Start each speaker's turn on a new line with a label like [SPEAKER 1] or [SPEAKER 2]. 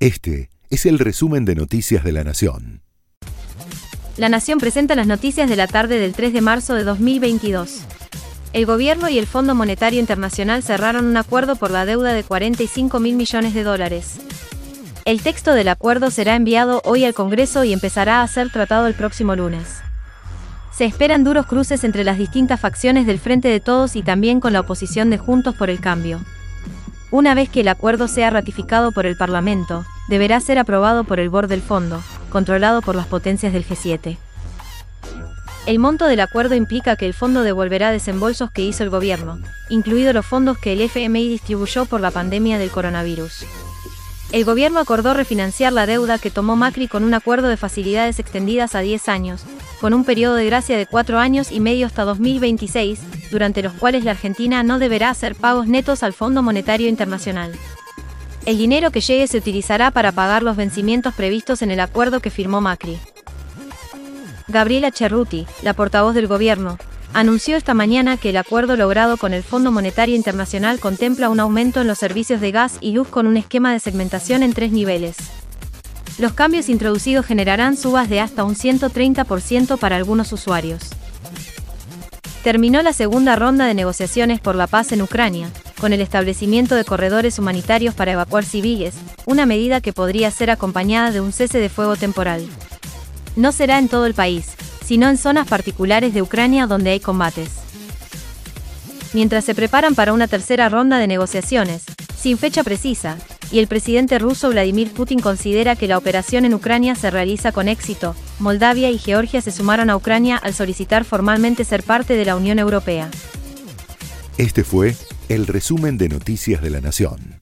[SPEAKER 1] Este es el resumen de Noticias de la Nación.
[SPEAKER 2] La Nación presenta las noticias de la tarde del 3 de marzo de 2022. El gobierno y el Fondo Monetario Internacional cerraron un acuerdo por la deuda de 45 mil millones de dólares. El texto del acuerdo será enviado hoy al Congreso y empezará a ser tratado el próximo lunes. Se esperan duros cruces entre las distintas facciones del Frente de Todos y también con la oposición de Juntos por el Cambio. Una vez que el acuerdo sea ratificado por el Parlamento, deberá ser aprobado por el Board del Fondo, controlado por las potencias del G7. El monto del acuerdo implica que el fondo devolverá desembolsos que hizo el gobierno, incluidos los fondos que el FMI distribuyó por la pandemia del coronavirus. El gobierno acordó refinanciar la deuda que tomó Macri con un acuerdo de facilidades extendidas a 10 años, con un periodo de gracia de 4 años y medio hasta 2026, durante los cuales la Argentina no deberá hacer pagos netos al Fondo Monetario Internacional. El dinero que llegue se utilizará para pagar los vencimientos previstos en el acuerdo que firmó Macri. Gabriela Cerruti, la portavoz del gobierno, anunció esta mañana que el acuerdo logrado con el Fondo Monetario Internacional contempla un aumento en los servicios de gas y luz con un esquema de segmentación en tres niveles. Los cambios introducidos generarán subas de hasta un 130% para algunos usuarios. Terminó la segunda ronda de negociaciones por la paz en Ucrania, con el establecimiento de corredores humanitarios para evacuar civiles, una medida que podría ser acompañada de un cese de fuego temporal. No será en todo el país, sino en zonas particulares de Ucrania donde hay combates. Mientras se preparan para una tercera ronda de negociaciones, sin fecha precisa, y el presidente ruso Vladimir Putin considera que la operación en Ucrania se realiza con éxito, Moldavia y Georgia se sumaron a Ucrania al solicitar formalmente ser parte de la Unión Europea.
[SPEAKER 1] Este fue el resumen de Noticias de la Nación.